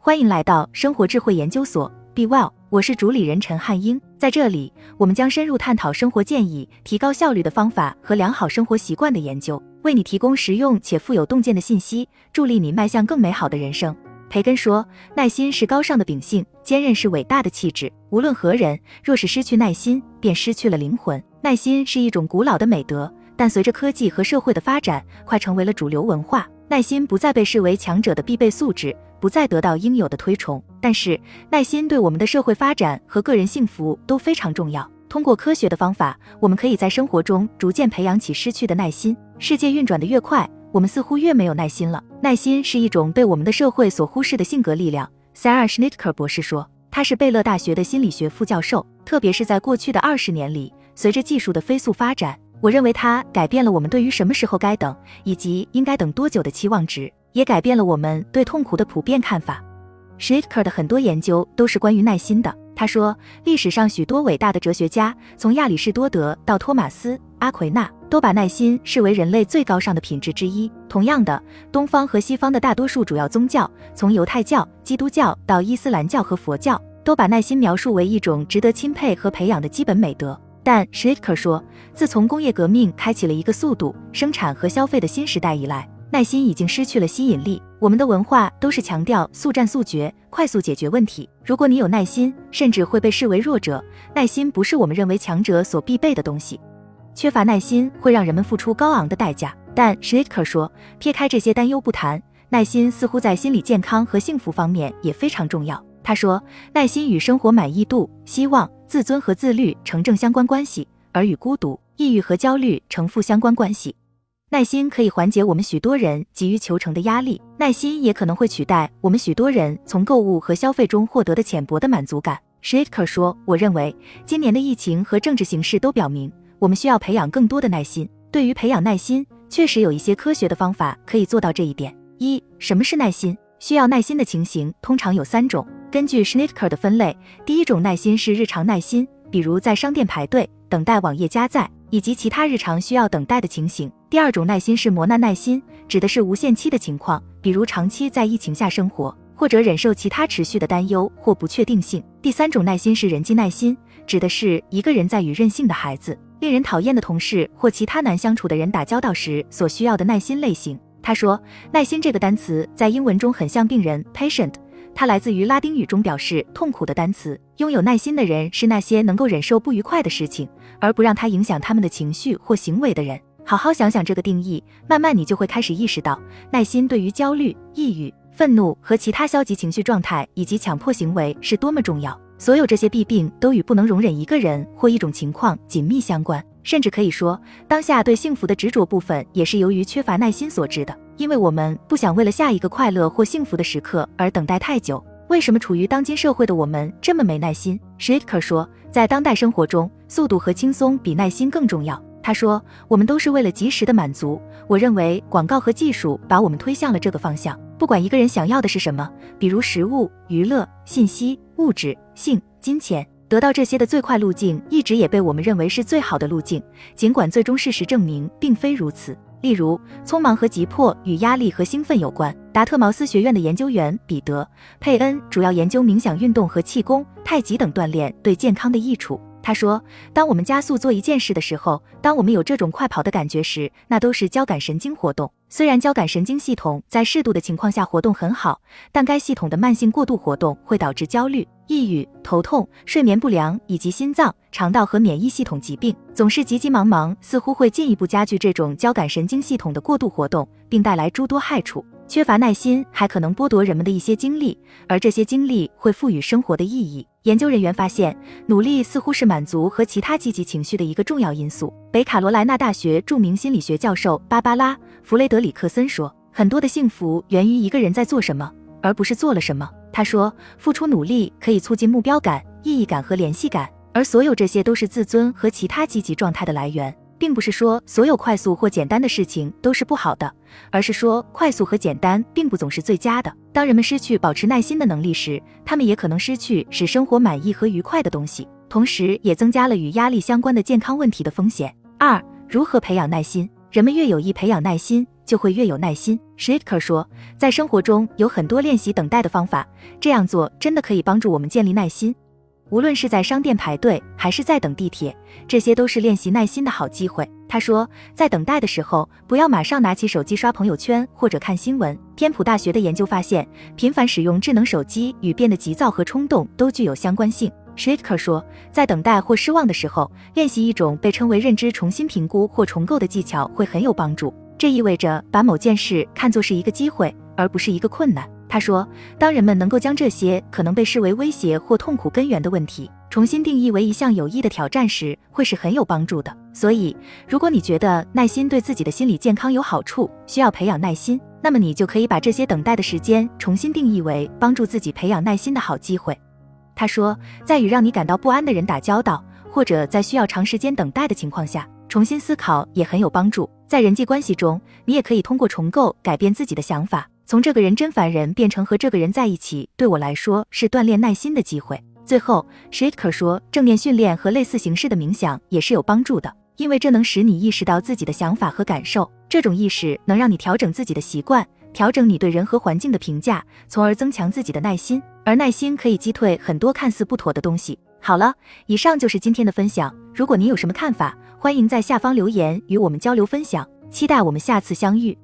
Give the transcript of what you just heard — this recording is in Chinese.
欢迎来到生活智慧研究所，Be Well，我是主理人陈汉英。在这里，我们将深入探讨生活建议、提高效率的方法和良好生活习惯的研究，为你提供实用且富有洞见的信息，助力你迈向更美好的人生。培根说：“耐心是高尚的秉性，坚韧是伟大的气质。无论何人，若是失去耐心，便失去了灵魂。耐心是一种古老的美德，但随着科技和社会的发展，快成为了主流文化。耐心不再被视为强者的必备素质。”不再得到应有的推崇，但是耐心对我们的社会发展和个人幸福都非常重要。通过科学的方法，我们可以在生活中逐渐培养起失去的耐心。世界运转的越快，我们似乎越没有耐心了。耐心是一种被我们的社会所忽视的性格力量。Sarah Schnitker 博士说，他是贝勒大学的心理学副教授。特别是在过去的二十年里，随着技术的飞速发展，我认为它改变了我们对于什么时候该等以及应该等多久的期望值。也改变了我们对痛苦的普遍看法。s c h i t k e r 的很多研究都是关于耐心的。他说，历史上许多伟大的哲学家，从亚里士多德到托马斯·阿奎那，都把耐心视为人类最高尚的品质之一。同样的，东方和西方的大多数主要宗教，从犹太教、基督教到伊斯兰教和佛教，都把耐心描述为一种值得钦佩和培养的基本美德。但 s c h i t k e r 说，自从工业革命开启了一个速度生产和消费的新时代以来，耐心已经失去了吸引力。我们的文化都是强调速战速决、快速解决问题。如果你有耐心，甚至会被视为弱者。耐心不是我们认为强者所必备的东西。缺乏耐心会让人们付出高昂的代价。但 Schnitker 说，撇开这些担忧不谈，耐心似乎在心理健康和幸福方面也非常重要。他说，耐心与生活满意度、希望、自尊和自律成正相关关系，而与孤独、抑郁和焦虑成负相关关系。耐心可以缓解我们许多人急于求成的压力，耐心也可能会取代我们许多人从购物和消费中获得的浅薄的满足感。s h i t k e r 说：“我认为今年的疫情和政治形势都表明，我们需要培养更多的耐心。对于培养耐心，确实有一些科学的方法可以做到这一点。一、什么是耐心？需要耐心的情形通常有三种。根据 s c h n i t k e r 的分类，第一种耐心是日常耐心，比如在商店排队等待网页加载。”以及其他日常需要等待的情形。第二种耐心是磨难耐心，指的是无限期的情况，比如长期在疫情下生活，或者忍受其他持续的担忧或不确定性。第三种耐心是人际耐心，指的是一个人在与任性的孩子、令人讨厌的同事或其他难相处的人打交道时所需要的耐心类型。他说，耐心这个单词在英文中很像病人 patient。它来自于拉丁语中表示痛苦的单词。拥有耐心的人是那些能够忍受不愉快的事情，而不让它影响他们的情绪或行为的人。好好想想这个定义，慢慢你就会开始意识到，耐心对于焦虑、抑郁、愤怒和其他消极情绪状态以及强迫行为是多么重要。所有这些弊病都与不能容忍一个人或一种情况紧密相关，甚至可以说，当下对幸福的执着部分也是由于缺乏耐心所致的。因为我们不想为了下一个快乐或幸福的时刻而等待太久。为什么处于当今社会的我们这么没耐心 s h i t k e r 说，在当代生活中，速度和轻松比耐心更重要。他说，我们都是为了及时的满足。我认为广告和技术把我们推向了这个方向。不管一个人想要的是什么，比如食物、娱乐、信息、物质、性、金钱，得到这些的最快路径一直也被我们认为是最好的路径，尽管最终事实证明并非如此。例如，匆忙和急迫与压力和兴奋有关。达特茅斯学院的研究员彼得·佩恩主要研究冥想运动和气功、太极等锻炼对健康的益处。他说，当我们加速做一件事的时候，当我们有这种快跑的感觉时，那都是交感神经活动。虽然交感神经系统在适度的情况下活动很好，但该系统的慢性过度活动会导致焦虑、抑郁、头痛、睡眠不良以及心脏、肠道和免疫系统疾病。总是急急忙忙似乎会进一步加剧这种交感神经系统的过度活动，并带来诸多害处。缺乏耐心还可能剥夺人们的一些精力，而这些精力会赋予生活的意义。研究人员发现，努力似乎是满足和其他积极情绪的一个重要因素。北卡罗来纳大学著名心理学教授芭芭拉·弗雷德里克森说：“很多的幸福源于一个人在做什么，而不是做了什么。”他说：“付出努力可以促进目标感、意义感和联系感，而所有这些都是自尊和其他积极状态的来源。”并不是说所有快速或简单的事情都是不好的，而是说快速和简单并不总是最佳的。当人们失去保持耐心的能力时，他们也可能失去使生活满意和愉快的东西，同时也增加了与压力相关的健康问题的风险。二、如何培养耐心？人们越有意培养耐心，就会越有耐心。Schitker 说，在生活中有很多练习等待的方法，这样做真的可以帮助我们建立耐心。无论是在商店排队，还是在等地铁，这些都是练习耐心的好机会。他说，在等待的时候，不要马上拿起手机刷朋友圈或者看新闻。天普大学的研究发现，频繁使用智能手机与变得急躁和冲动都具有相关性。s h i t k e r 说，在等待或失望的时候，练习一种被称为认知重新评估或重构的技巧会很有帮助。这意味着把某件事看作是一个机会，而不是一个困难。他说，当人们能够将这些可能被视为威胁或痛苦根源的问题重新定义为一项有益的挑战时，会是很有帮助的。所以，如果你觉得耐心对自己的心理健康有好处，需要培养耐心，那么你就可以把这些等待的时间重新定义为帮助自己培养耐心的好机会。他说，在与让你感到不安的人打交道，或者在需要长时间等待的情况下，重新思考也很有帮助。在人际关系中，你也可以通过重构改变自己的想法。从这个人真烦人变成和这个人在一起，对我来说是锻炼耐心的机会。最后 s h i t k e r 说，正念训练和类似形式的冥想也是有帮助的，因为这能使你意识到自己的想法和感受。这种意识能让你调整自己的习惯，调整你对人和环境的评价，从而增强自己的耐心。而耐心可以击退很多看似不妥的东西。好了，以上就是今天的分享。如果您有什么看法，欢迎在下方留言与我们交流分享。期待我们下次相遇。